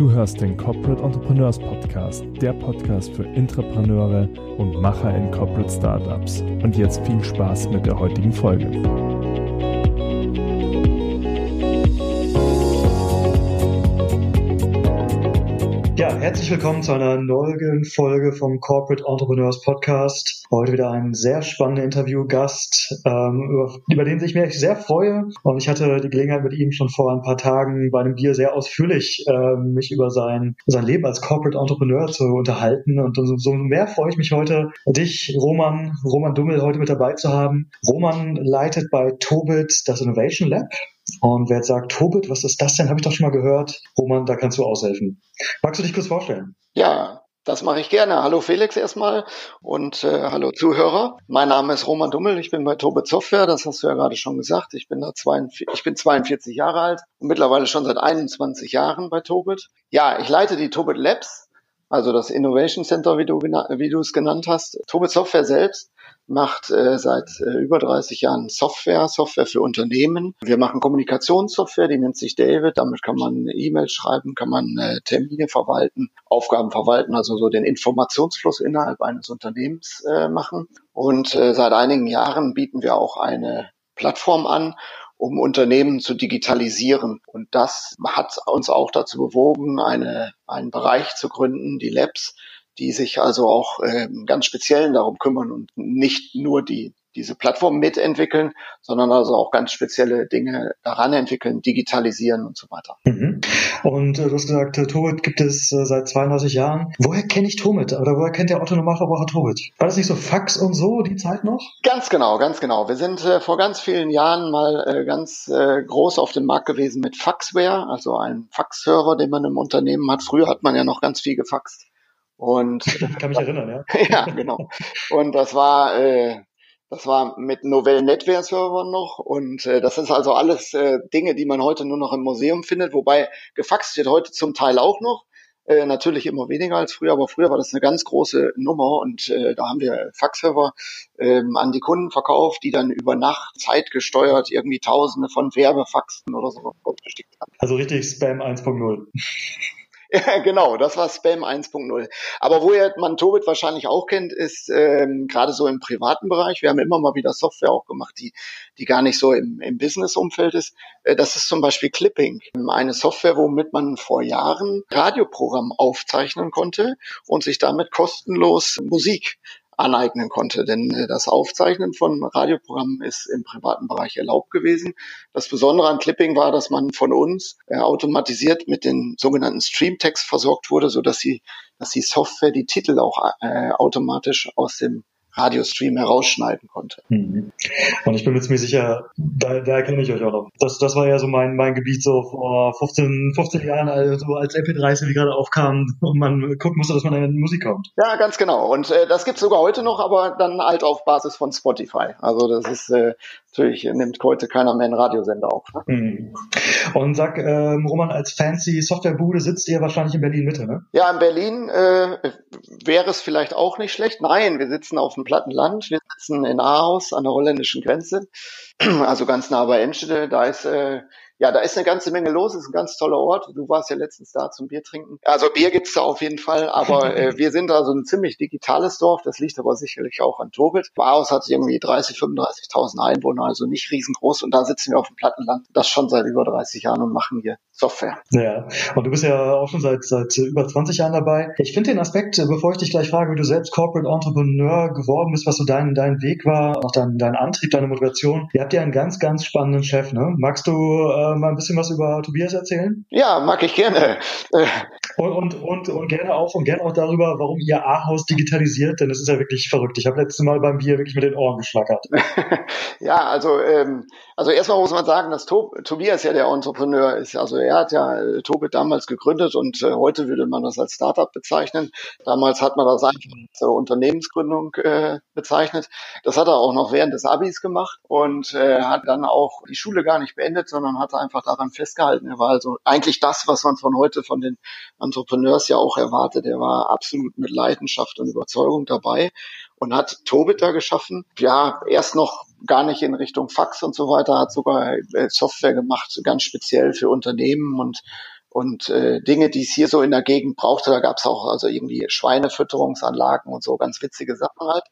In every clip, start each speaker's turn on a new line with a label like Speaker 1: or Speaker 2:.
Speaker 1: Du hörst den Corporate Entrepreneurs Podcast, der Podcast für Intrapreneure und Macher in Corporate Startups. Und jetzt viel Spaß mit der heutigen Folge.
Speaker 2: Herzlich willkommen zu einer neuen Folge vom Corporate Entrepreneurs Podcast. Heute wieder ein sehr spannender Interviewgast, ähm, über, den ich mich sehr freue. Und ich hatte die Gelegenheit mit ihm schon vor ein paar Tagen bei einem Bier sehr ausführlich äh, mich über sein, sein Leben als Corporate Entrepreneur zu unterhalten. Und umso so mehr freue ich mich heute, dich, Roman, Roman Dummel, heute mit dabei zu haben. Roman leitet bei Tobit das Innovation Lab. Und wer jetzt sagt, Tobit, was ist das denn? Habe ich doch schon mal gehört. Roman, da kannst du aushelfen. Magst du dich kurz vorstellen?
Speaker 3: Ja, das mache ich gerne. Hallo Felix erstmal und äh, hallo Zuhörer. Mein Name ist Roman Dummel, ich bin bei Tobit Software, das hast du ja gerade schon gesagt. Ich bin da 42, ich bin 42 Jahre alt und mittlerweile schon seit 21 Jahren bei Tobit. Ja, ich leite die Tobit Labs, also das Innovation Center, wie du, wie du es genannt hast. Tobit Software selbst macht äh, seit äh, über 30 Jahren Software, Software für Unternehmen. Wir machen Kommunikationssoftware, die nennt sich David. Damit kann man E-Mails schreiben, kann man äh, Termine verwalten, Aufgaben verwalten, also so den Informationsfluss innerhalb eines Unternehmens äh, machen. Und äh, seit einigen Jahren bieten wir auch eine Plattform an, um Unternehmen zu digitalisieren. Und das hat uns auch dazu bewogen, eine, einen Bereich zu gründen, die Labs, die sich also auch äh, ganz speziell darum kümmern und nicht nur die diese Plattform mitentwickeln, sondern also auch ganz spezielle Dinge daran entwickeln, digitalisieren und so weiter.
Speaker 2: Mhm. Und äh, du hast gesagt, äh, Tobit gibt es äh, seit 32 Jahren. Woher kenne ich Tobit? Oder woher kennt der Otto Normalverbraucher Tobit? War das nicht so Fax und so, die Zeit noch?
Speaker 3: Ganz genau, ganz genau. Wir sind äh, vor ganz vielen Jahren mal äh, ganz äh, groß auf dem Markt gewesen mit Faxware, also einem Faxserver, den man im Unternehmen hat. Früher hat man ja noch ganz viel gefaxt. Und
Speaker 2: ich kann mich erinnern, ja.
Speaker 3: ja, genau. Und das war äh, das war mit Novell Netware Servern noch und äh, das ist also alles äh, Dinge, die man heute nur noch im Museum findet, wobei gefaxt wird heute zum Teil auch noch. Äh, natürlich immer weniger als früher, aber früher war das eine ganz große Nummer und äh, da haben wir Faxserver ähm, an die Kunden verkauft, die dann über Nacht zeitgesteuert irgendwie Tausende von Werbefaxen oder so
Speaker 2: geschickt haben. Also richtig Spam 1.0.
Speaker 3: Ja, genau, das war Spam 1.0. Aber woher man Tobit wahrscheinlich auch kennt, ist ähm, gerade so im privaten Bereich. Wir haben immer mal wieder Software auch gemacht, die, die gar nicht so im, im Business-Umfeld ist. Äh, das ist zum Beispiel Clipping, eine Software, womit man vor Jahren Radioprogramm aufzeichnen konnte und sich damit kostenlos Musik aneignen konnte. Denn äh, das Aufzeichnen von Radioprogrammen ist im privaten Bereich erlaubt gewesen. Das Besondere an Clipping war, dass man von uns äh, automatisiert mit den sogenannten Streamtext versorgt wurde, so dass sie, dass die Software die Titel auch äh, automatisch aus dem Radiostream herausschneiden konnte. Mhm.
Speaker 2: Und ich bin mir ziemlich sicher, da, da erkenne ich euch auch noch. Das, das war ja so mein, mein Gebiet so vor 15, 15 Jahren, also als MP3 wie gerade aufkam und man gucken musste, dass man in Musik kommt.
Speaker 3: Ja, ganz genau. Und äh, das gibt's sogar heute noch, aber dann halt auf Basis von Spotify. Also das ist äh, natürlich nimmt heute keiner mehr einen Radiosender auf. Ne?
Speaker 2: Mhm. Und sag, ähm, Roman, als fancy Softwarebude sitzt ihr wahrscheinlich in Berlin Mitte, ne?
Speaker 3: Ja, in Berlin äh, wäre es vielleicht auch nicht schlecht. Nein, wir sitzen auf dem platten Land. Wir sitzen in Ahaus an der holländischen Grenze, also ganz nah bei Enschede. Da ist äh, ja, da ist eine ganze Menge los, ist ein ganz toller Ort. Du warst ja letztens da zum Bier trinken. Also Bier gibt's da auf jeden Fall, aber äh, wir sind da so ein ziemlich digitales Dorf. Das liegt aber sicherlich auch an Tobit. Baos hat irgendwie 30, 35.000 Einwohner, also nicht riesengroß. Und da sitzen wir auf dem Plattenland, das schon seit über 30 Jahren und machen hier Software.
Speaker 2: Ja, und du bist ja auch schon seit, seit über 20 Jahren dabei. Ich finde den Aspekt, bevor ich dich gleich frage, wie du selbst Corporate Entrepreneur geworden bist, was so dein, dein Weg war, auch dein, dein Antrieb, deine Motivation. Ihr habt ja einen ganz, ganz spannenden Chef, ne? Magst du äh, äh, mal ein bisschen was über Tobias erzählen?
Speaker 3: Ja, mag ich gerne.
Speaker 2: Und, und, und, und gerne auch und gerne auch darüber, warum ihr A-Haus digitalisiert, denn es ist ja wirklich verrückt. Ich habe letztes Mal beim Bier wirklich mit den Ohren geschlackert.
Speaker 3: ja, also ähm, also erstmal muss man sagen, dass Tob Tobias ja der Entrepreneur ist. Also er hat ja äh, Tobe damals gegründet und äh, heute würde man das als Startup bezeichnen. Damals hat man das einfach als äh, Unternehmensgründung äh, bezeichnet. Das hat er auch noch während des Abis gemacht und äh, hat dann auch die Schule gar nicht beendet, sondern hat einfach daran festgehalten. Er war also eigentlich das, was man von heute von den Entrepreneurs ja auch erwartet. Er war absolut mit Leidenschaft und Überzeugung dabei und hat Tobit da geschaffen. Ja, erst noch gar nicht in Richtung Fax und so weiter, hat sogar äh, Software gemacht, ganz speziell für Unternehmen und und äh, Dinge, die es hier so in der Gegend brauchte. Da gab es auch also irgendwie Schweinefütterungsanlagen und so ganz witzige Sachen halt.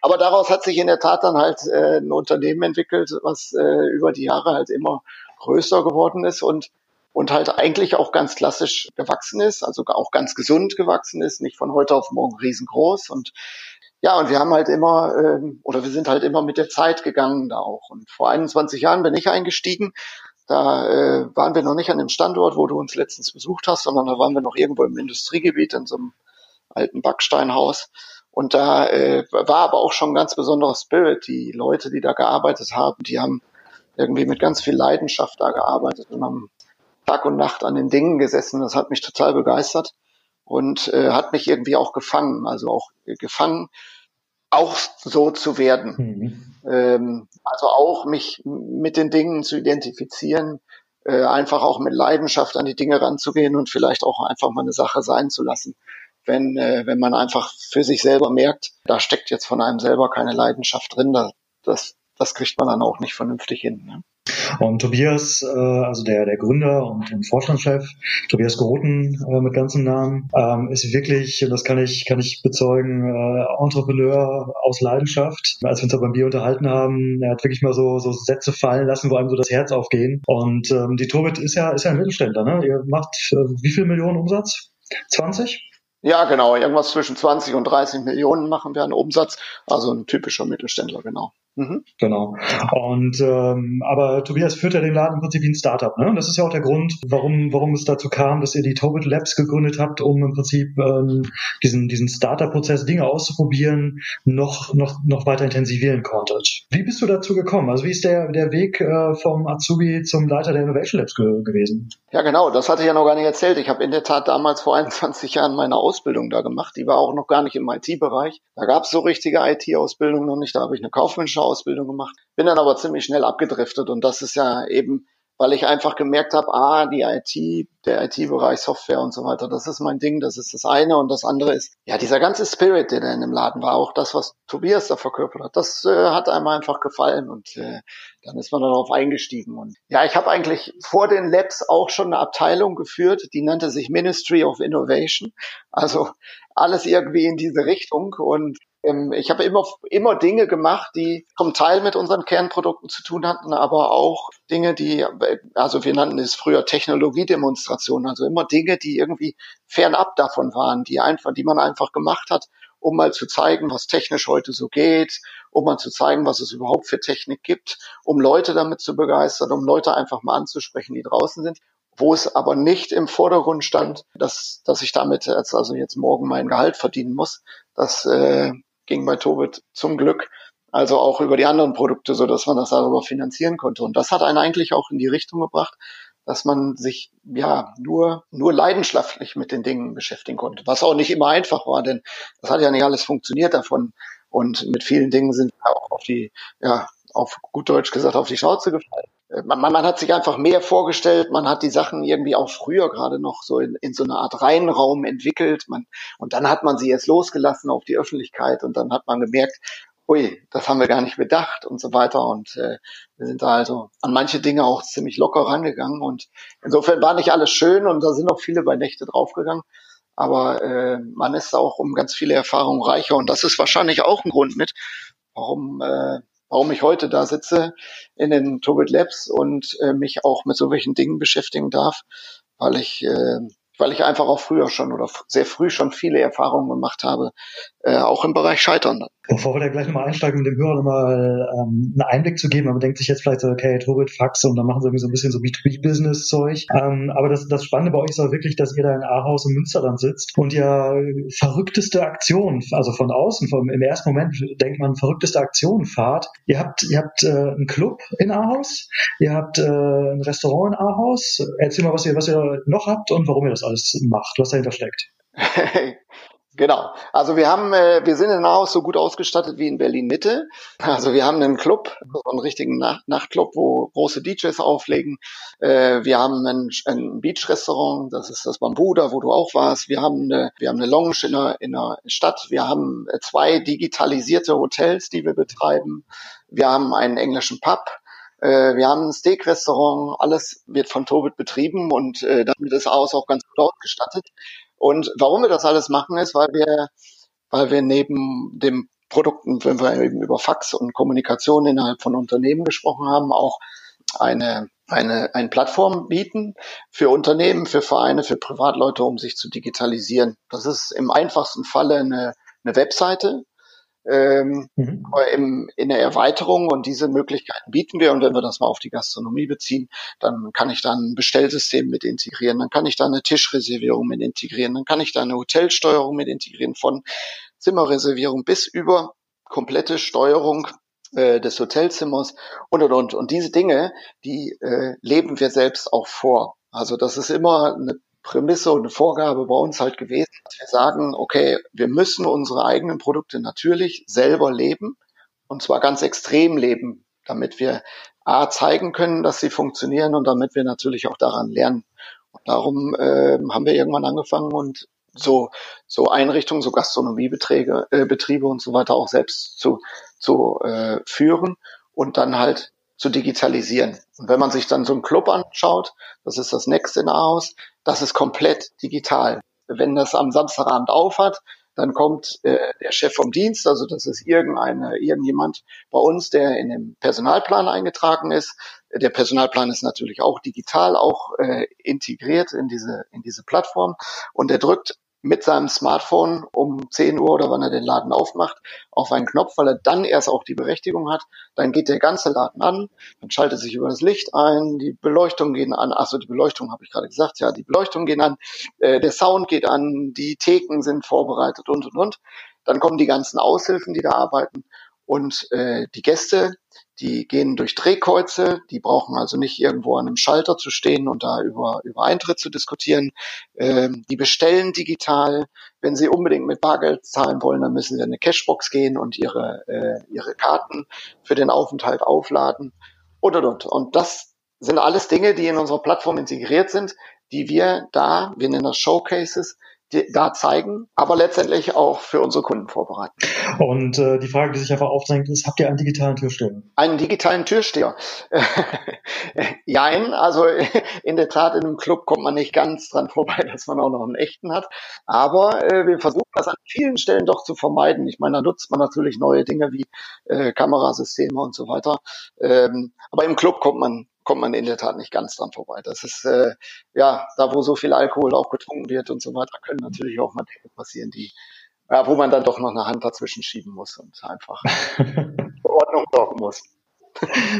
Speaker 3: Aber daraus hat sich in der Tat dann halt äh, ein Unternehmen entwickelt, was äh, über die Jahre halt immer größer geworden ist und und halt eigentlich auch ganz klassisch gewachsen ist, also auch ganz gesund gewachsen ist, nicht von heute auf morgen riesengroß und ja, und wir haben halt immer, ähm, oder wir sind halt immer mit der Zeit gegangen da auch. Und vor 21 Jahren bin ich eingestiegen. Da äh, waren wir noch nicht an dem Standort, wo du uns letztens besucht hast, sondern da waren wir noch irgendwo im Industriegebiet in so einem alten Backsteinhaus. Und da äh, war aber auch schon ein ganz besonderer Spirit. Die Leute, die da gearbeitet haben, die haben irgendwie mit ganz viel Leidenschaft da gearbeitet und haben Tag und Nacht an den Dingen gesessen. Das hat mich total begeistert und äh, hat mich irgendwie auch gefangen, also auch äh, gefangen, auch so zu werden. Mhm. Ähm, also auch mich mit den Dingen zu identifizieren, äh, einfach auch mit Leidenschaft an die Dinge ranzugehen und vielleicht auch einfach mal eine Sache sein zu lassen. Wenn, äh, wenn man einfach für sich selber merkt, da steckt jetzt von einem selber keine Leidenschaft drin, da, das, das kriegt man dann auch nicht vernünftig hin. Ne?
Speaker 2: Und Tobias, äh, also der, der Gründer und, und Vorstandschef, Tobias Groten äh, mit ganzem Namen, ähm, ist wirklich, das kann ich, kann ich bezeugen, äh, Entrepreneur aus Leidenschaft. Als wir uns da beim Bier unterhalten haben, er hat wirklich mal so, so Sätze fallen lassen, wo einem so das Herz aufgehen. Und ähm, die Tobit ist ja, ist ja ein Mittelständler, ne? Ihr macht äh, wie viel Millionen Umsatz? 20?
Speaker 3: Ja, genau. Irgendwas zwischen 20 und 30 Millionen machen wir an Umsatz. Also ein typischer Mittelständler, genau.
Speaker 2: Mhm. Genau. Und ähm, aber Tobias führt ja den Laden im Prinzip wie ein Startup, ne? Das ist ja auch der Grund, warum warum es dazu kam, dass ihr die Tobit Labs gegründet habt, um im Prinzip ähm, diesen diesen Startup-Prozess Dinge auszuprobieren, noch noch noch weiter intensivieren konntet. Wie bist du dazu gekommen? Also wie ist der der Weg äh, vom Azubi zum Leiter der Innovation Labs ge gewesen?
Speaker 3: Ja, genau. Das hatte ich ja noch gar nicht erzählt. Ich habe in der Tat damals vor 21 Jahren meine Ausbildung da gemacht. Die war auch noch gar nicht im IT-Bereich. Da gab es so richtige IT-Ausbildung noch nicht. Da habe ich eine kaufmännische Ausbildung gemacht, bin dann aber ziemlich schnell abgedriftet und das ist ja eben weil ich einfach gemerkt habe, ah, die IT, der IT-Bereich Software und so weiter, das ist mein Ding, das ist das eine und das andere ist, ja, dieser ganze Spirit, der da in dem Laden war, auch das, was Tobias da verkörpert hat, das äh, hat einem einfach gefallen und äh, dann ist man darauf eingestiegen und ja, ich habe eigentlich vor den Labs auch schon eine Abteilung geführt, die nannte sich Ministry of Innovation, also alles irgendwie in diese Richtung und ich habe immer, immer Dinge gemacht, die zum Teil mit unseren Kernprodukten zu tun hatten, aber auch Dinge, die, also wir nannten es früher Technologiedemonstrationen, also immer Dinge, die irgendwie fernab davon waren, die einfach, die man einfach gemacht hat, um mal zu zeigen, was technisch heute so geht, um mal zu zeigen, was es überhaupt für Technik gibt, um Leute damit zu begeistern, um Leute einfach mal anzusprechen, die draußen sind wo es aber nicht im Vordergrund stand, dass, dass ich damit jetzt also jetzt morgen mein Gehalt verdienen muss. Das äh, ging bei Tobit zum Glück also auch über die anderen Produkte, so dass man das darüber finanzieren konnte. Und das hat einen eigentlich auch in die Richtung gebracht, dass man sich ja nur nur leidenschaftlich mit den Dingen beschäftigen konnte, was auch nicht immer einfach war, denn das hat ja nicht alles funktioniert davon. Und mit vielen Dingen sind wir auch auf die, ja, auf gut Deutsch gesagt, auf die Schnauze gefallen. Äh, man, man hat sich einfach mehr vorgestellt, man hat die Sachen irgendwie auch früher gerade noch so in, in so eine Art Reihenraum entwickelt. Man, und dann hat man sie jetzt losgelassen auf die Öffentlichkeit und dann hat man gemerkt, ui, das haben wir gar nicht bedacht und so weiter. Und äh, wir sind da also an manche Dinge auch ziemlich locker rangegangen. Und insofern war nicht alles schön und da sind auch viele bei Nächte draufgegangen. Aber äh, man ist auch um ganz viele Erfahrungen reicher und das ist wahrscheinlich auch ein Grund mit, warum äh, warum ich heute da sitze in den Tobit Labs und äh, mich auch mit so welchen Dingen beschäftigen darf, weil ich äh, weil ich einfach auch früher schon oder sehr früh schon viele Erfahrungen gemacht habe, äh, auch im Bereich Scheitern.
Speaker 2: Bevor wir da gleich nochmal einsteigen, um dem Hörer nochmal ähm, einen Einblick zu geben, man denkt sich jetzt vielleicht so, okay, Tobit, Fax und dann machen sie irgendwie so ein bisschen so B2B-Business-Zeug. Ähm, aber das, das Spannende bei euch ist auch wirklich, dass ihr da in Ahaus und Münsterland sitzt und ja verrückteste Aktionen, also von außen, vom, im ersten Moment denkt man, verrückteste Aktionen fahrt. Ihr habt, ihr habt äh, einen Club in Ahaus, ihr habt äh, ein Restaurant in Ahaus. Erzähl mal, was ihr, was ihr noch habt und warum ihr das alles macht, was dahinter steckt.
Speaker 3: Genau. Also wir haben, äh, wir sind in Aarhus so gut ausgestattet wie in Berlin Mitte. Also wir haben einen Club, einen richtigen Nacht Nachtclub, wo große DJs auflegen. Äh, wir haben ein, ein Beach-Restaurant, das ist das Bambuda, wo du auch warst. Wir haben eine, wir haben eine Lounge in der, in der Stadt. Wir haben zwei digitalisierte Hotels, die wir betreiben. Wir haben einen englischen Pub Äh, wir haben ein Steak-Restaurant, alles wird von Tobit betrieben und äh, damit ist Aus auch ganz gut ausgestattet. Und warum wir das alles machen, ist, weil wir, weil wir neben dem Produkten, wenn wir eben über Fax und Kommunikation innerhalb von Unternehmen gesprochen haben, auch eine, eine, eine Plattform bieten für Unternehmen, für Vereine, für Privatleute, um sich zu digitalisieren. Das ist im einfachsten Falle eine, eine Webseite, ähm, mhm. im, in der Erweiterung und diese Möglichkeiten bieten wir. Und wenn wir das mal auf die Gastronomie beziehen, dann kann ich da ein Bestellsystem mit integrieren, dann kann ich da eine Tischreservierung mit integrieren, dann kann ich da eine Hotelsteuerung mit integrieren von Zimmerreservierung bis über komplette Steuerung äh, des Hotelzimmers und und und. Und diese Dinge, die äh, leben wir selbst auch vor. Also das ist immer eine Prämisse und Vorgabe bei uns halt gewesen, dass wir sagen, okay, wir müssen unsere eigenen Produkte natürlich selber leben und zwar ganz extrem leben, damit wir A zeigen können, dass sie funktionieren und damit wir natürlich auch daran lernen. Und darum äh, haben wir irgendwann angefangen und so, so Einrichtungen, so Gastronomiebetriebe äh, Betriebe und so weiter auch selbst zu, zu äh, führen und dann halt zu digitalisieren. Und wenn man sich dann so einen Club anschaut, das ist das Next in Aarhus, das ist komplett digital. Wenn das am Samstagabend aufhat, dann kommt äh, der Chef vom Dienst, also das ist irgendeine, irgendjemand bei uns, der in dem Personalplan eingetragen ist. Der Personalplan ist natürlich auch digital, auch äh, integriert in diese, in diese Plattform. Und er drückt mit seinem Smartphone um 10 Uhr oder wann er den Laden aufmacht, auf einen Knopf, weil er dann erst auch die Berechtigung hat. Dann geht der ganze Laden an, dann schaltet sich über das Licht ein, die Beleuchtung gehen an, achso, die Beleuchtung habe ich gerade gesagt, ja, die Beleuchtung gehen an, äh, der Sound geht an, die Theken sind vorbereitet und und und. Dann kommen die ganzen Aushilfen, die da arbeiten und äh, die Gäste, die gehen durch Drehkreuze, die brauchen also nicht irgendwo an einem Schalter zu stehen und da über, über Eintritt zu diskutieren. Ähm, die bestellen digital. Wenn sie unbedingt mit Bargeld zahlen wollen, dann müssen sie in eine Cashbox gehen und ihre, äh, ihre Karten für den Aufenthalt aufladen. Und, und, und. Und das sind alles Dinge, die in unserer Plattform integriert sind, die wir da, wir nennen das Showcases, da zeigen, aber letztendlich auch für unsere Kunden vorbereiten.
Speaker 2: Und äh, die Frage, die sich einfach aufdrängt, ist, habt ihr einen digitalen Türsteher?
Speaker 3: Einen digitalen Türsteher? Jein, also in der Tat, in einem Club kommt man nicht ganz dran vorbei, dass man auch noch einen echten hat. Aber äh, wir versuchen das an vielen Stellen doch zu vermeiden. Ich meine, da nutzt man natürlich neue Dinge wie äh, Kamerasysteme und so weiter. Ähm, aber im Club kommt man kommt man in der Tat nicht ganz dran vorbei. Das ist äh, ja da, wo so viel Alkohol auch getrunken wird und so weiter, können natürlich auch mal Dinge passieren, die ja, wo man dann doch noch eine Hand dazwischen schieben muss und einfach Ordnung sorgen muss.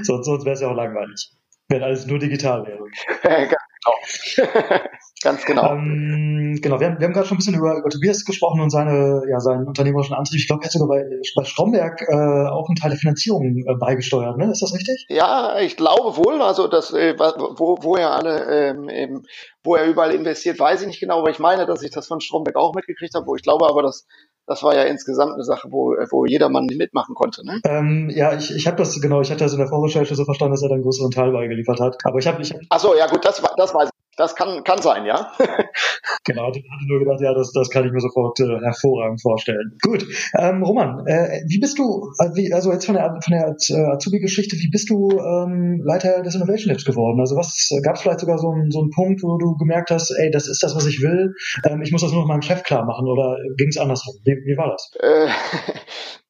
Speaker 2: sonst sonst wäre es ja auch langweilig, wenn alles nur digital wäre.
Speaker 3: genau. Ganz genau.
Speaker 2: Ähm, genau, wir haben, wir haben gerade schon ein bisschen über, über Tobias gesprochen und seine, ja, seinen unternehmerischen Antrieb. Ich glaube, er hat sogar bei, bei Stromberg äh, auch einen Teil der Finanzierung äh, beigesteuert, ne? Ist das richtig?
Speaker 3: Ja, ich glaube wohl. Also das, äh, wo, wo er alle, ähm, eben, wo er überall investiert, weiß ich nicht genau, aber ich meine, dass ich das von Stromberg auch mitgekriegt habe, wo ich glaube aber, dass das war ja insgesamt eine Sache, wo, wo jedermann mitmachen konnte. Ne?
Speaker 2: Ähm, ja, ich, ich habe das genau, ich hatte das in der Vorrecherche so verstanden, dass er da einen größeren Teil beigeliefert hat. Aber ich habe, ich hab
Speaker 3: Ach so, ja gut, das, das weiß ich. Das kann, kann sein, ja.
Speaker 2: genau, ich hatte nur gedacht, ja, das, das kann ich mir sofort äh, hervorragend vorstellen. Gut, ähm, Roman, äh, wie bist du, äh, also jetzt von der, von der äh, Azubi-Geschichte, wie bist du ähm, Leiter des Innovation Labs geworden? Also was gab es vielleicht sogar so, ein, so einen Punkt, wo du gemerkt hast, ey, das ist das, was ich will, ähm, ich muss das nur noch meinem Chef klar machen oder ging es andersrum? Wie, wie war das?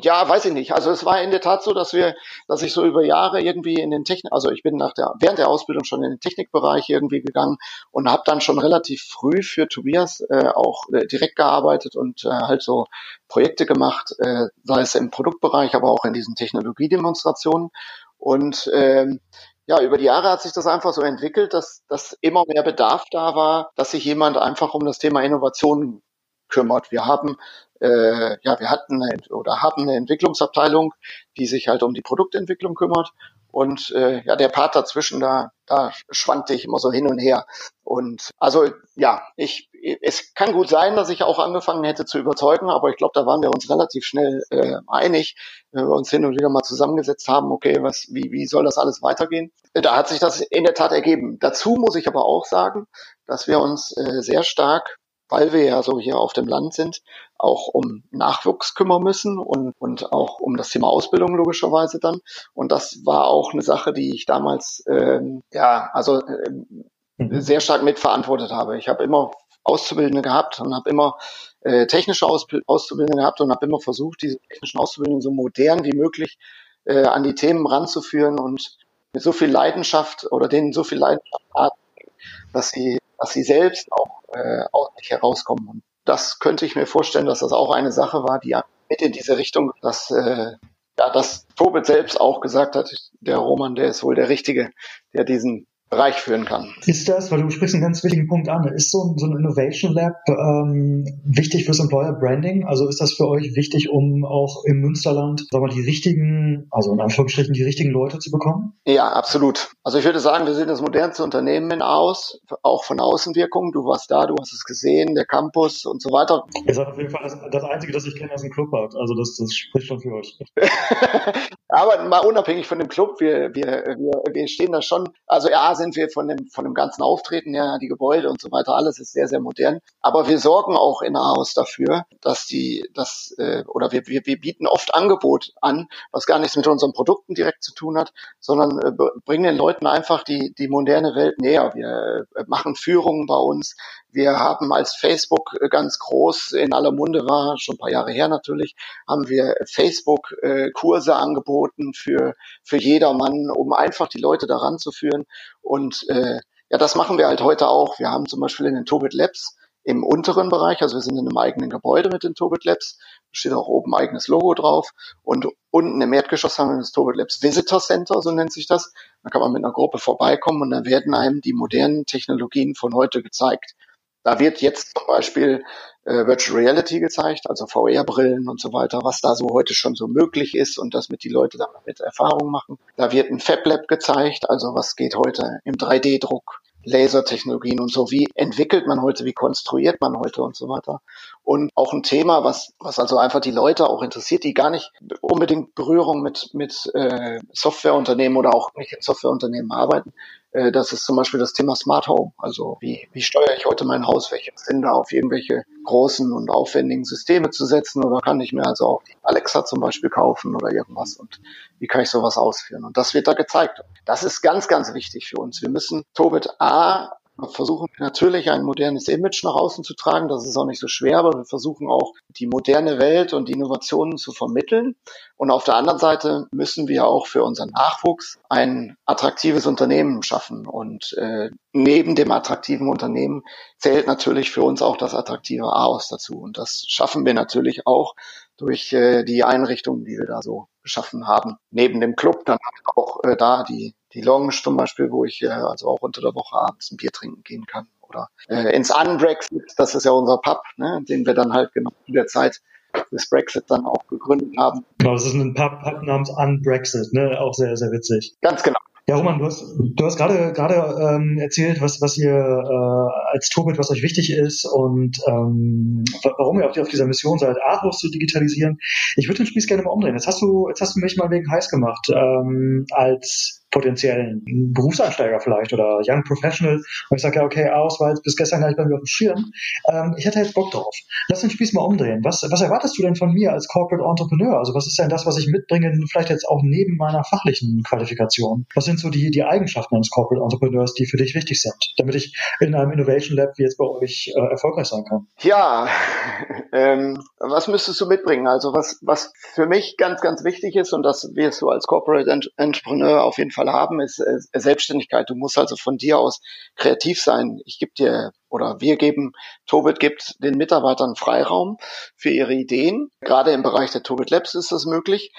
Speaker 3: Ja, weiß ich nicht. Also es war in der Tat so, dass wir, dass ich so über Jahre irgendwie in den Technik, also ich bin nach der während der Ausbildung schon in den Technikbereich irgendwie gegangen und habe dann schon relativ früh für Tobias äh, auch äh, direkt gearbeitet und äh, halt so Projekte gemacht, äh, sei es im Produktbereich, aber auch in diesen Technologiedemonstrationen und ähm, ja, über die Jahre hat sich das einfach so entwickelt, dass, dass immer mehr Bedarf da war, dass sich jemand einfach um das Thema Innovation kümmert. Wir haben äh, ja, wir hatten eine, oder haben eine Entwicklungsabteilung, die sich halt um die Produktentwicklung kümmert. Und äh, ja, der Part dazwischen, da, da schwankte ich immer so hin und her. Und also ja, ich, es kann gut sein, dass ich auch angefangen hätte zu überzeugen, aber ich glaube, da waren wir uns relativ schnell äh, einig, wenn wir uns hin und wieder mal zusammengesetzt haben, okay, was, wie, wie soll das alles weitergehen? Da hat sich das in der Tat ergeben. Dazu muss ich aber auch sagen, dass wir uns äh, sehr stark weil wir ja so hier auf dem Land sind, auch um Nachwuchs kümmern müssen und, und auch um das Thema Ausbildung logischerweise dann. Und das war auch eine Sache, die ich damals ähm, ja also äh, sehr stark mitverantwortet habe. Ich habe immer Auszubildende gehabt und habe immer äh, technische Ausb Auszubildende gehabt und habe immer versucht, diese technischen Auszubildenden so modern wie möglich äh, an die Themen ranzuführen und mit so viel Leidenschaft oder denen so viel Leidenschaft hat, dass sie, dass sie selbst auch äh, aus sich herauskommen. Und das könnte ich mir vorstellen, dass das auch eine Sache war, die mit in diese Richtung, dass äh, ja, dass Tobit selbst auch gesagt hat, der Roman, der ist wohl der Richtige, der diesen Bereich führen kann.
Speaker 2: Ist das, weil du sprichst einen ganz wichtigen Punkt an, ist so, so ein Innovation Lab ähm, wichtig fürs Employer Branding? Also ist das für euch wichtig, um auch im Münsterland, sagen wir, die richtigen, also in Anführungsstrichen die richtigen Leute zu bekommen?
Speaker 3: Ja, absolut. Also ich würde sagen, wir sind das modernste Unternehmen in Aus, auch von Außenwirkung. Du warst da, du hast es gesehen, der Campus und so weiter.
Speaker 2: Ihr seid auf jeden Fall das, das Einzige, das ich kenne, das ein Club hat. Also das, das spricht schon für euch.
Speaker 3: Aber mal unabhängig von dem Club, wir, wir, wir, wir stehen da schon, also ja, sind wir von dem, von dem ganzen Auftreten her, die Gebäude und so weiter, alles ist sehr, sehr modern. Aber wir sorgen auch in Aarhus dafür, dass die, dass, äh, oder wir, wir, wir bieten oft Angebot an, was gar nichts mit unseren Produkten direkt zu tun hat, sondern äh, bringen den Leuten einfach die, die moderne Welt näher. Wir äh, machen Führungen bei uns, wir haben als Facebook äh, ganz groß in aller Munde war, schon ein paar Jahre her natürlich, haben wir Facebook-Kurse angeboten für, für jedermann, um einfach die Leute daran zu führen. Und äh, ja, das machen wir halt heute auch. Wir haben zum Beispiel in den Tobit Labs im unteren Bereich, also wir sind in einem eigenen Gebäude mit den Tobit Labs, steht auch oben eigenes Logo drauf und unten im Erdgeschoss haben wir das Tobit Labs Visitor Center, so nennt sich das. Da kann man mit einer Gruppe vorbeikommen und dann werden einem die modernen Technologien von heute gezeigt. Da wird jetzt zum Beispiel äh, Virtual Reality gezeigt, also VR-Brillen und so weiter, was da so heute schon so möglich ist und das mit die Leute damit Erfahrung machen. Da wird ein Fab Lab gezeigt, also was geht heute im 3D-Druck. Lasertechnologien und so. Wie entwickelt man heute, wie konstruiert man heute und so weiter. Und auch ein Thema, was, was also einfach die Leute auch interessiert, die gar nicht unbedingt Berührung mit, mit äh, Softwareunternehmen oder auch nicht in Softwareunternehmen arbeiten, äh, das ist zum Beispiel das Thema Smart Home. Also wie, wie steuere ich heute mein Haus? Welche Sinn da auf irgendwelche großen und aufwendigen Systeme zu setzen? Oder kann ich mir also auch Alexa zum Beispiel kaufen oder irgendwas? Und wie kann ich sowas ausführen? Und das wird da gezeigt. Das ist ganz, ganz wichtig für uns. Wir müssen Tobit A versuchen natürlich ein modernes Image nach außen zu tragen. Das ist auch nicht so schwer, aber wir versuchen auch die moderne Welt und die Innovationen zu vermitteln. Und auf der anderen Seite müssen wir auch für unseren Nachwuchs ein attraktives Unternehmen schaffen. Und äh, neben dem attraktiven Unternehmen zählt natürlich für uns auch das attraktive AOS dazu. Und das schaffen wir natürlich auch durch äh, die Einrichtungen, die wir da so geschaffen haben. Neben dem Club dann auch äh, da die die Lounge zum Beispiel, wo ich äh, also auch unter der Woche abends ein Bier trinken gehen kann. Oder äh, ins Unbrexit, das ist ja unser Pub, ne, den wir dann halt genau in der Zeit des Brexit dann auch gegründet haben.
Speaker 2: Genau, das ist ein Pub, Pub namens Unbrexit, ne? Auch sehr, sehr witzig.
Speaker 3: Ganz genau.
Speaker 2: Ja, Roman, du hast, du hast gerade gerade ähm, erzählt, was, was ihr äh, als Tobit, was euch wichtig ist und ähm, warum ihr auf, auf dieser Mission seid, Aarhus zu digitalisieren. Ich würde den Spieß gerne mal umdrehen. Jetzt hast du, jetzt hast du mich mal wegen heiß gemacht ähm, als potenziellen Berufseinsteiger vielleicht oder Young Professional. Und ich sage ja, okay, aus, weil bis gestern gar nicht bei mir auf dem Schirm. Ähm, ich hätte jetzt Bock drauf. Lass den Spieß mal umdrehen. Was, was erwartest du denn von mir als Corporate Entrepreneur? Also was ist denn das, was ich mitbringe, vielleicht jetzt auch neben meiner fachlichen Qualifikation? Was sind so die, die Eigenschaften eines Corporate Entrepreneurs, die für dich wichtig sind, damit ich in einem Innovation Lab wie jetzt bei euch äh, erfolgreich sein kann?
Speaker 3: Ja, ähm, was müsstest du mitbringen? Also was, was für mich ganz, ganz wichtig ist und das wirst du als Corporate Entrepreneur auf jeden Fall haben, ist äh, Selbstständigkeit. Du musst also von dir aus kreativ sein. Ich gebe dir oder wir geben, Tobit gibt den Mitarbeitern Freiraum für ihre Ideen. Gerade im Bereich der Tobit Labs ist das möglich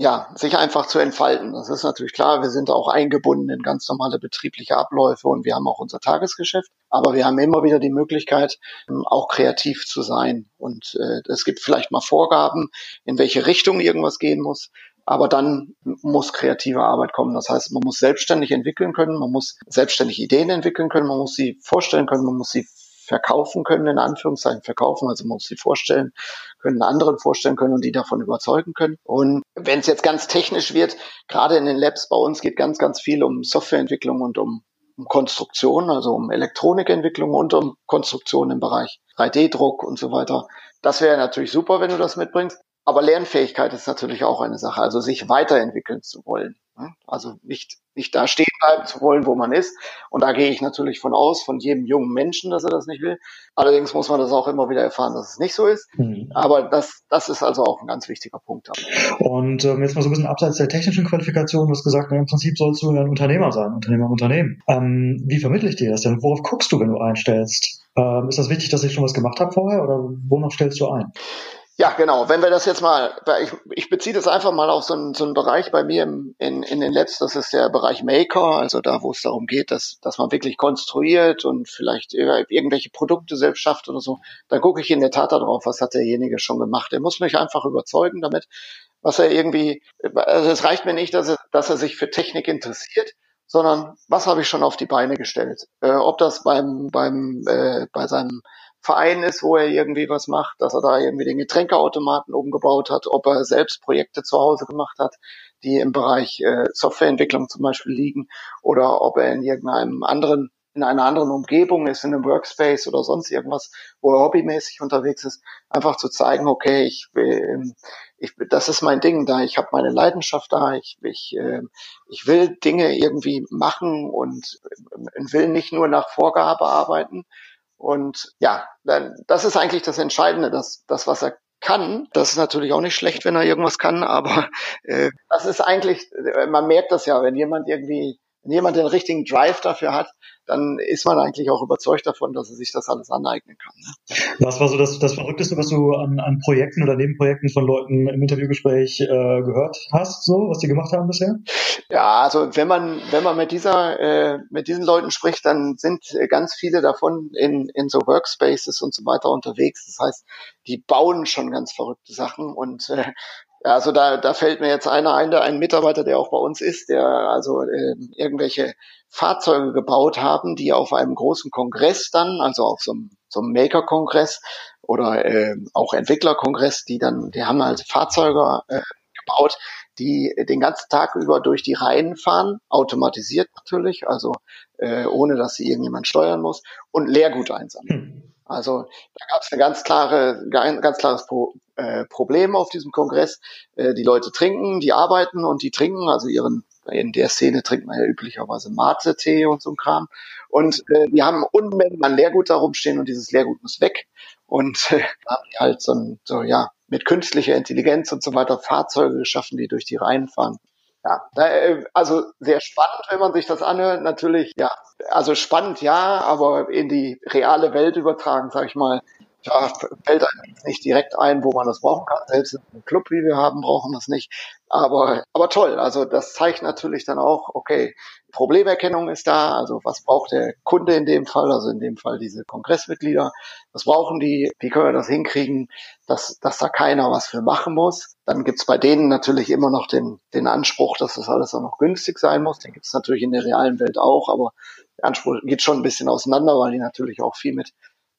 Speaker 3: ja, sich einfach zu entfalten. Das ist natürlich klar. Wir sind auch eingebunden in ganz normale betriebliche Abläufe und wir haben auch unser Tagesgeschäft. Aber wir haben immer wieder die Möglichkeit, ähm, auch kreativ zu sein. Und äh, es gibt vielleicht mal Vorgaben, in welche Richtung irgendwas gehen muss. Aber dann muss kreative Arbeit kommen. Das heißt, man muss selbstständig entwickeln können, man muss selbstständig Ideen entwickeln können, man muss sie vorstellen können, man muss sie verkaufen können, in Anführungszeichen verkaufen, also man muss sie vorstellen können, anderen vorstellen können und die davon überzeugen können. Und wenn es jetzt ganz technisch wird, gerade in den Labs bei uns geht ganz, ganz viel um Softwareentwicklung und um um Konstruktion, also um Elektronikentwicklung und um Konstruktion im Bereich 3D-Druck und so weiter. Das wäre natürlich super, wenn du das mitbringst. Aber Lernfähigkeit ist natürlich auch eine Sache, also sich weiterentwickeln zu wollen. Ne? Also nicht, nicht da stehen bleiben zu wollen, wo man ist. Und da gehe ich natürlich von aus, von jedem jungen Menschen, dass er das nicht will. Allerdings muss man das auch immer wieder erfahren, dass es nicht so ist. Mhm. Aber das, das ist also auch ein ganz wichtiger Punkt.
Speaker 2: Und ähm, jetzt mal so ein bisschen abseits der technischen Qualifikation, du hast gesagt, im Prinzip sollst du ein Unternehmer sein, Unternehmer im Unternehmen. Ähm, wie vermittle ich dir das denn? Worauf guckst du, wenn du einstellst? Ähm, ist das wichtig, dass ich schon was gemacht habe vorher oder wonach stellst du ein?
Speaker 3: Ja, genau. Wenn wir das jetzt mal, ich, ich beziehe das einfach mal auf so einen, so einen Bereich bei mir im, in, in den Labs, das ist der Bereich Maker, also da, wo es darum geht, dass, dass man wirklich konstruiert und vielleicht irgendwelche Produkte selbst schafft oder so. Da gucke ich in der Tat darauf, was hat derjenige schon gemacht. Er muss mich einfach überzeugen damit, was er irgendwie, also es reicht mir nicht, dass er, dass er sich für Technik interessiert, sondern was habe ich schon auf die Beine gestellt. Äh, ob das beim, beim, äh, bei seinem Verein ist, wo er irgendwie was macht, dass er da irgendwie den Getränkeautomaten umgebaut hat, ob er selbst Projekte zu Hause gemacht hat, die im Bereich äh, Softwareentwicklung zum Beispiel liegen, oder ob er in irgendeinem anderen in einer anderen Umgebung ist, in einem Workspace oder sonst irgendwas, wo er hobbymäßig unterwegs ist, einfach zu zeigen, okay, ich will, ich, das ist mein Ding da, ich habe meine Leidenschaft da, ich, ich, äh, ich will Dinge irgendwie machen und will nicht nur nach Vorgabe arbeiten, und ja, das ist eigentlich das Entscheidende, dass das, was er kann, das ist natürlich auch nicht schlecht, wenn er irgendwas kann, aber äh, das ist eigentlich, man merkt das ja, wenn jemand irgendwie, wenn jemand den richtigen Drive dafür hat, dann ist man eigentlich auch überzeugt davon, dass er sich das alles aneignen kann. Ne?
Speaker 2: Was war so das, das Verrückteste, was du an, an Projekten oder Nebenprojekten von Leuten im Interviewgespräch äh, gehört hast, so was die gemacht haben bisher?
Speaker 3: Ja, also wenn man wenn man mit dieser äh, mit diesen Leuten spricht, dann sind ganz viele davon in in so Workspaces und so weiter unterwegs. Das heißt, die bauen schon ganz verrückte Sachen und äh, ja, also da, da fällt mir jetzt einer ein, der ein Mitarbeiter, der auch bei uns ist, der also äh, irgendwelche Fahrzeuge gebaut haben, die auf einem großen Kongress dann, also auf so einem, so einem Maker-Kongress oder äh, auch Entwickler-Kongress, die dann, die haben halt Fahrzeuge äh, gebaut, die den ganzen Tag über durch die Reihen fahren, automatisiert natürlich, also äh, ohne dass sie irgendjemand steuern muss und Leergut einsammeln. Hm. Also da gab es ein ganz klare, ganz klares Pro, äh, Problem auf diesem Kongress. Äh, die Leute trinken, die arbeiten und die trinken, also ihren in der Szene trinkt man ja üblicherweise Mate-Tee und so ein Kram. Und äh, die haben Unmengen an Leergut da rumstehen und dieses Leergut muss weg. Und äh, haben halt so, ein, so ja mit künstlicher Intelligenz und so weiter Fahrzeuge geschaffen, die durch die Reihen fahren. Ja, äh, also sehr spannend, wenn man sich das anhört. Natürlich, ja, also spannend, ja, aber in die reale Welt übertragen, sag ich mal, ja, fällt einem nicht direkt ein, wo man das brauchen kann. Selbst einem Club, wie wir haben, brauchen das nicht. Aber, aber toll. Also das zeigt natürlich dann auch, okay, Problemerkennung ist da. Also was braucht der Kunde in dem Fall? Also in dem Fall diese Kongressmitglieder. Was brauchen die? Wie können wir das hinkriegen, dass, dass da keiner was für machen muss? Dann gibt's bei denen natürlich immer noch den, den Anspruch, dass das alles auch noch günstig sein muss. Den gibt's natürlich in der realen Welt auch, aber der Anspruch geht schon ein bisschen auseinander, weil die natürlich auch viel mit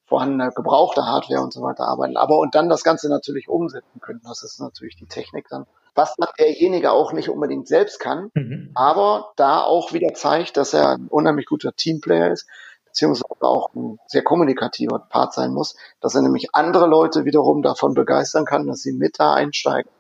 Speaker 3: vorhandener gebrauchter Hardware und so weiter arbeiten. Aber und dann das Ganze natürlich umsetzen können. Das ist natürlich die Technik dann was derjenige auch nicht unbedingt selbst kann, mhm. aber da auch wieder zeigt, dass er ein unheimlich guter Teamplayer ist, beziehungsweise auch ein sehr kommunikativer Part sein muss, dass er nämlich andere Leute wiederum davon begeistern kann, dass sie mit da einsteigen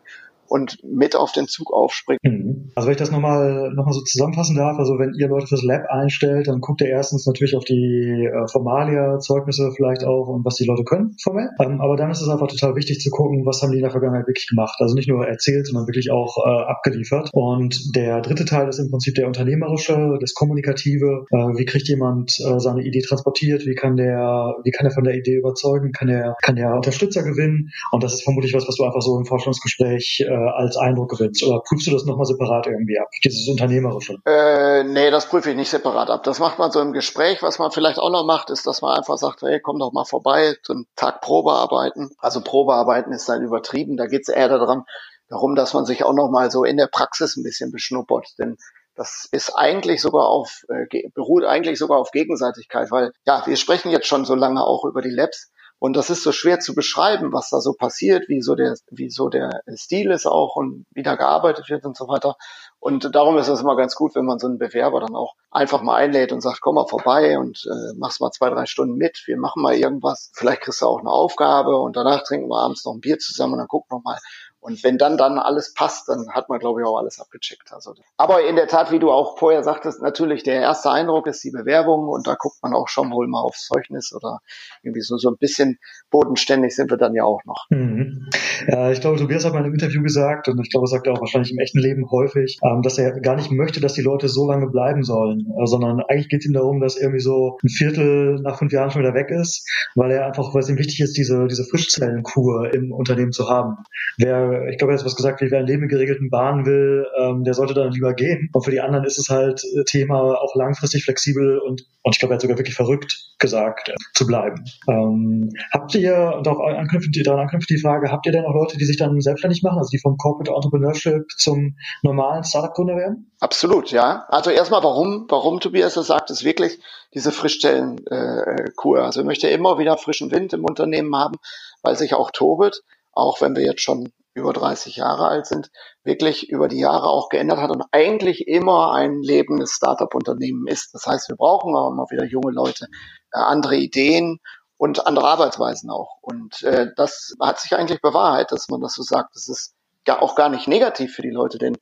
Speaker 3: und mit auf den Zug aufspringen.
Speaker 2: Mhm. Also wenn ich das nochmal noch mal so zusammenfassen darf, also wenn ihr Leute fürs Lab einstellt, dann guckt ihr erstens natürlich auf die äh, Formalia, Zeugnisse vielleicht auch und was die Leute können formell. Ähm, aber dann ist es einfach total wichtig zu gucken, was haben die in der Vergangenheit wirklich gemacht. Also nicht nur erzählt, sondern wirklich auch äh, abgeliefert. Und der dritte Teil ist im Prinzip der unternehmerische, das kommunikative. Äh, wie kriegt jemand äh, seine Idee transportiert? Wie kann der, wie kann er von der Idee überzeugen? Kann er, kann der Unterstützer gewinnen? Und das ist vermutlich was, was du einfach so im Forschungsgespräch äh, als Eindruck gewinnst? Oder prüfst du das nochmal separat irgendwie ab, dieses Unternehmerische?
Speaker 3: Äh, nee, das prüfe ich nicht separat ab. Das macht man so im Gespräch. Was man vielleicht auch noch macht, ist, dass man einfach sagt, hey, komm doch mal vorbei, so einen Tag Probearbeiten. Also Probearbeiten ist dann übertrieben. Da geht es eher daran, darum, dass man sich auch noch mal so in der Praxis ein bisschen beschnuppert. Denn das ist eigentlich sogar auf, äh, beruht eigentlich sogar auf Gegenseitigkeit, weil ja, wir sprechen jetzt schon so lange auch über die Labs Und das ist so schwer zu beschreiben, was da so passiert, wie so der, wie so der Stil ist auch und wie da gearbeitet wird und so weiter. Und darum ist es immer ganz gut, wenn man so einen Bewerber dann auch einfach mal einlädt und sagt, komm mal vorbei und äh, machst mal zwei, drei Stunden mit. Wir machen mal irgendwas. Vielleicht kriegst du auch eine Aufgabe und danach trinken wir abends noch ein Bier zusammen und dann gucken wir mal, und wenn dann dann alles passt, dann hat man, glaube ich, auch alles abgecheckt. Also, aber in der Tat, wie du auch vorher sagtest, natürlich der erste Eindruck ist die Bewerbung und da guckt man auch schon wohl mal aufs Zeugnis oder irgendwie so, so ein bisschen bodenständig sind wir dann ja auch noch.
Speaker 2: Mhm. Ja, ich glaube, Tobias hat mal in einem Interview gesagt und ich glaube, er sagt er auch wahrscheinlich im echten Leben häufig, ähm, dass er gar nicht möchte, dass die Leute so lange bleiben sollen, äh, sondern eigentlich geht es ihm darum, dass irgendwie so ein Viertel nach fünf Jahren schon wieder weg ist, weil er einfach, weil es ihm wichtig ist, diese, diese Frischzellenkur im Unternehmen zu haben. Wer ich glaube, er hat was gesagt, wer ein Leben in geregelten Bahnen will, ähm, der sollte dann lieber gehen. Und für die anderen ist es halt äh, Thema auch langfristig flexibel und, und ich glaube, er hat sogar wirklich verrückt gesagt, äh, zu bleiben. Ähm, habt ihr, und auch anknüpfend, daran anknüpfend die Frage, habt ihr denn auch Leute, die sich dann selbstständig machen, also die vom Corporate Entrepreneurship zum normalen Startup-Gründer werden?
Speaker 3: Absolut, ja. Also erstmal, warum, warum Tobias das sagt, ist wirklich diese Frischstellenkur. Äh, also ich möchte immer wieder frischen Wind im Unternehmen haben, weil sich auch Tobit, auch wenn wir jetzt schon über 30 Jahre alt sind, wirklich über die Jahre auch geändert hat und eigentlich immer ein lebendes Startup-Unternehmen ist. Das heißt, wir brauchen auch immer wieder junge Leute, äh, andere Ideen und andere Arbeitsweisen auch. Und äh, das hat sich eigentlich bewahrheitet, dass man das so sagt. Das ist ja auch gar nicht negativ für die Leute, denn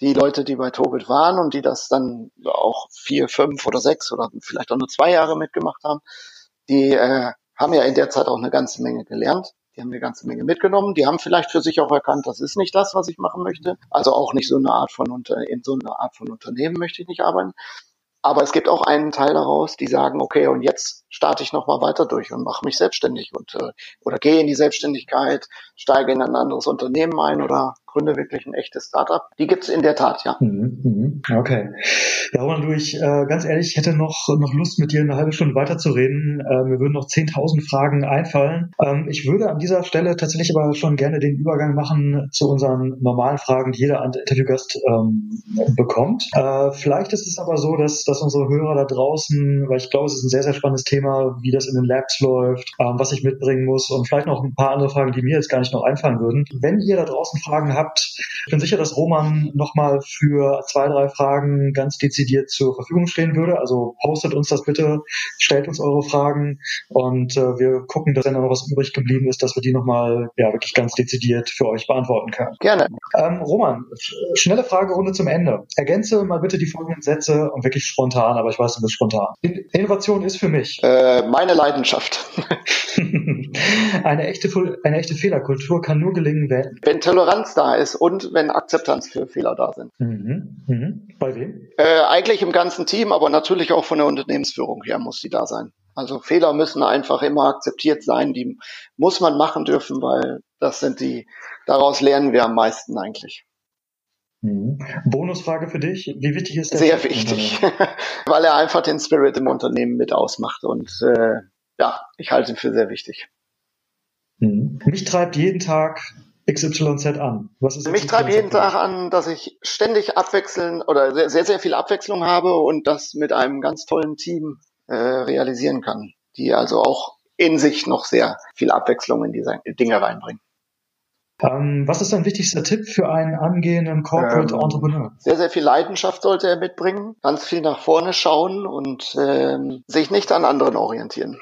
Speaker 3: die Leute, die bei Tobit waren und die das dann auch vier, fünf oder sechs oder vielleicht auch nur zwei Jahre mitgemacht haben, die äh, haben ja in der Zeit auch eine ganze Menge gelernt die haben eine ganze Menge mitgenommen. Die haben vielleicht für sich auch erkannt, das ist nicht das, was ich machen möchte. Also auch nicht so eine Art von Unter in so einer Art von Unternehmen möchte ich nicht arbeiten. Aber es gibt auch einen Teil daraus, die sagen, okay, und jetzt starte ich nochmal weiter durch und mache mich selbstständig und äh, oder gehe in die Selbstständigkeit, steige in ein anderes Unternehmen ein oder gründe wirklich ein echtes Startup. Die gibt's in der Tat, ja. Mhm,
Speaker 2: mhm. Okay. Ja, Roman, du, ich äh, ganz ehrlich, ich hätte noch, noch Lust, mit dir eine halbe Stunde weiterzureden. Äh, mir würden noch 10.000 Fragen einfallen. Ähm, ich würde an dieser Stelle tatsächlich aber schon gerne den Übergang machen zu unseren normalen Fragen, die jeder Interviewgast ähm, bekommt. Äh, vielleicht ist es aber so, dass, dass unsere Hörer da draußen, weil ich glaube, es ist ein sehr, sehr spannendes Thema, wie das in den Labs läuft, ähm, was ich mitbringen muss und vielleicht noch ein paar andere Fragen, die mir jetzt gar nicht noch einfallen würden. Wenn ihr da draußen Fragen habt, habt. Ich bin sicher, dass Roman nochmal für zwei, drei Fragen ganz dezidiert zur Verfügung stehen würde. Also postet uns das bitte, stellt uns eure Fragen und äh, wir gucken, dass wenn noch was übrig geblieben ist, dass wir die nochmal ja, wirklich ganz dezidiert für euch beantworten können.
Speaker 3: Gerne.
Speaker 2: Ähm, Roman, schnelle Fragerunde zum Ende. Ergänze mal bitte die folgenden Sätze und wirklich spontan, aber ich weiß, du bist spontan. Innovation ist für mich.
Speaker 3: Äh, meine Leidenschaft.
Speaker 2: eine, echte, eine echte Fehlerkultur kann nur gelingen, wenn.
Speaker 3: Wenn Toleranz da ist und wenn Akzeptanz für Fehler da sind.
Speaker 2: Mhm. Mhm. Bei wem?
Speaker 3: Äh, eigentlich im ganzen Team, aber natürlich auch von der Unternehmensführung her muss sie da sein. Also Fehler müssen einfach immer akzeptiert sein, die muss man machen dürfen, weil das sind die, daraus lernen wir am meisten eigentlich.
Speaker 2: Mhm. Bonusfrage für dich, wie wichtig ist
Speaker 3: der? Sehr wichtig, weil er einfach den Spirit im Unternehmen mit ausmacht und äh, ja, ich halte ihn für sehr wichtig.
Speaker 2: Mhm. Mich treibt jeden Tag XYZ an.
Speaker 3: Was ist Mich treibt jeden Tag an, dass ich ständig abwechseln oder sehr, sehr, sehr viel Abwechslung habe und das mit einem ganz tollen Team äh, realisieren kann, die also auch in sich noch sehr viel Abwechslung in diese Dinge reinbringen.
Speaker 2: Ähm, was ist dein wichtigster Tipp für einen angehenden Corporate ähm, Entrepreneur?
Speaker 3: Sehr, sehr viel Leidenschaft sollte er mitbringen, ganz viel nach vorne schauen und ähm, sich nicht an anderen orientieren.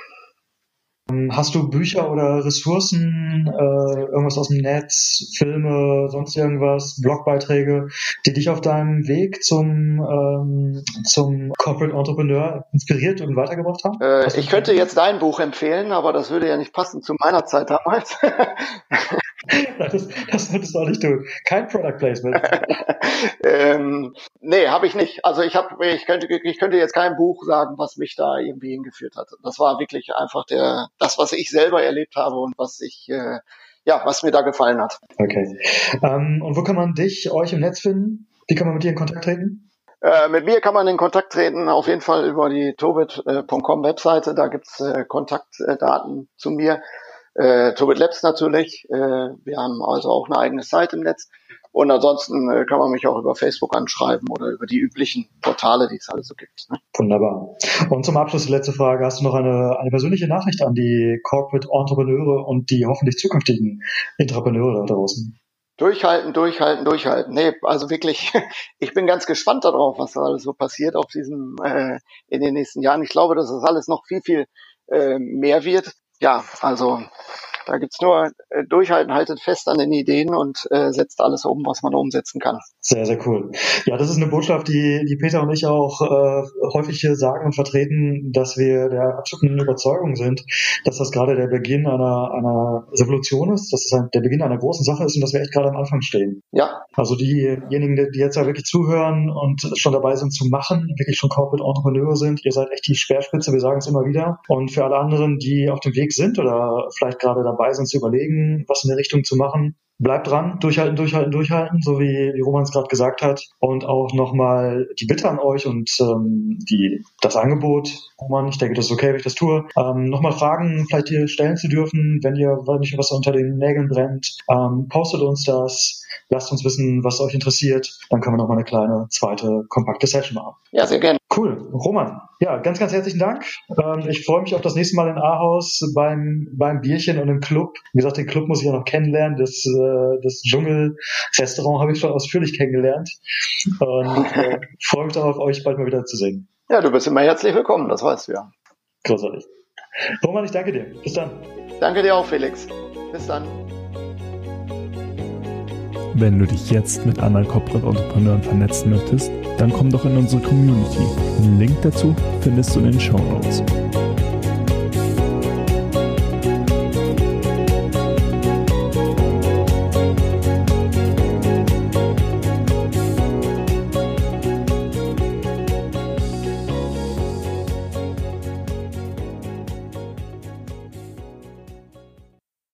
Speaker 2: Ähm, hast du Bücher oder Ressourcen, äh, irgendwas aus dem Netz, Filme, sonst irgendwas, Blogbeiträge, die dich auf deinem Weg zum, ähm, zum Corporate Entrepreneur inspiriert und weitergebracht haben?
Speaker 3: Äh, ich könnte jetzt dein Buch empfehlen, aber das würde ja nicht passen zu meiner Zeit damals.
Speaker 2: das, das solltest du auch nicht tun. Kein Product Placement.
Speaker 3: ähm, nee, habe ich nicht. Also ich habe, ich könnte, ich könnte jetzt kein Buch sagen, was mich da irgendwie hingeführt hat. Das war wirklich einfach der, das, was ich selber erlebt habe und was ich, äh, ja, was mir da gefallen hat.
Speaker 2: Okay. Ähm, und wo kann man dich, euch im Netz finden? Wie kann man mit dir in Kontakt treten?
Speaker 3: Äh, mit mir kann man in Kontakt treten, auf jeden Fall über die tobit.com Webseite. Da gibt's äh, Kontaktdaten zu mir. Äh, Tobit Labs natürlich. Äh, wir haben also auch eine eigene Seite im Netz. Und ansonsten äh, kann man mich auch über Facebook anschreiben oder über die üblichen Portale, die es alle so gibt. Ne?
Speaker 2: Wunderbar. Und zum Abschluss die letzte Frage. Hast du noch eine, eine persönliche Nachricht an die Corporate Entrepreneure und die hoffentlich zukünftigen Entrepreneure da draußen?
Speaker 3: Durchhalten, durchhalten, durchhalten. Nee, also wirklich, ich bin ganz gespannt darauf, was da alles so passiert auf diesem, äh, in den nächsten Jahren. Ich glaube, dass das alles noch viel, viel äh, mehr wird. Ja, also da gibt's nur äh, durchhalten, haltet fest an den Ideen und äh, setzt alles um, was man umsetzen kann.
Speaker 2: Sehr, sehr cool. Ja, das ist eine Botschaft, die, die Peter und ich auch äh, häufig hier sagen und vertreten, dass wir der absoluten Überzeugung sind, dass das gerade der Beginn einer, einer Revolution ist, dass es der Beginn einer großen Sache ist und dass wir echt gerade am Anfang stehen.
Speaker 3: Ja.
Speaker 2: Also diejenigen, die jetzt ja wirklich zuhören und schon dabei sind zu machen, wirklich schon Corporate Entrepreneure sind, ihr seid echt die Speerspitze, wir sagen es immer wieder. Und für alle anderen, die auf dem Weg sind oder vielleicht gerade dabei sind zu überlegen, was in der Richtung zu machen, bleibt dran, durchhalten, durchhalten, durchhalten, so wie, wie Roman es gerade gesagt hat. Und auch nochmal die Bitte an euch und ähm, die, das Angebot, Roman, ich denke, das ist okay, wenn ich das tue, ähm, nochmal Fragen vielleicht hier stellen zu dürfen, wenn ihr, weil nicht was unter den Nägeln brennt, ähm, postet uns das, lasst uns wissen, was euch interessiert, dann können wir nochmal eine kleine zweite kompakte Session machen.
Speaker 3: Ja, sehr gerne.
Speaker 2: Cool. Roman, ja, ganz, ganz herzlichen Dank. Ähm, ich freue mich auf das nächste Mal in Ahaus beim, beim Bierchen und im Club. Wie gesagt, den Club muss ich ja noch kennenlernen. Das, äh, das Dschungel-Restaurant habe ich schon ausführlich kennengelernt. Und äh, freue mich darauf, euch bald mal wieder zu sehen.
Speaker 3: Ja, du bist immer herzlich willkommen, das weißt du ja.
Speaker 2: Großartig. Roman, ich danke dir. Bis dann.
Speaker 3: Danke dir auch, Felix. Bis dann.
Speaker 1: Wenn du dich jetzt mit anderen Corporate Entrepreneuren vernetzen möchtest, dann komm doch in unsere Community. Den Link dazu findest du in den Show Notes.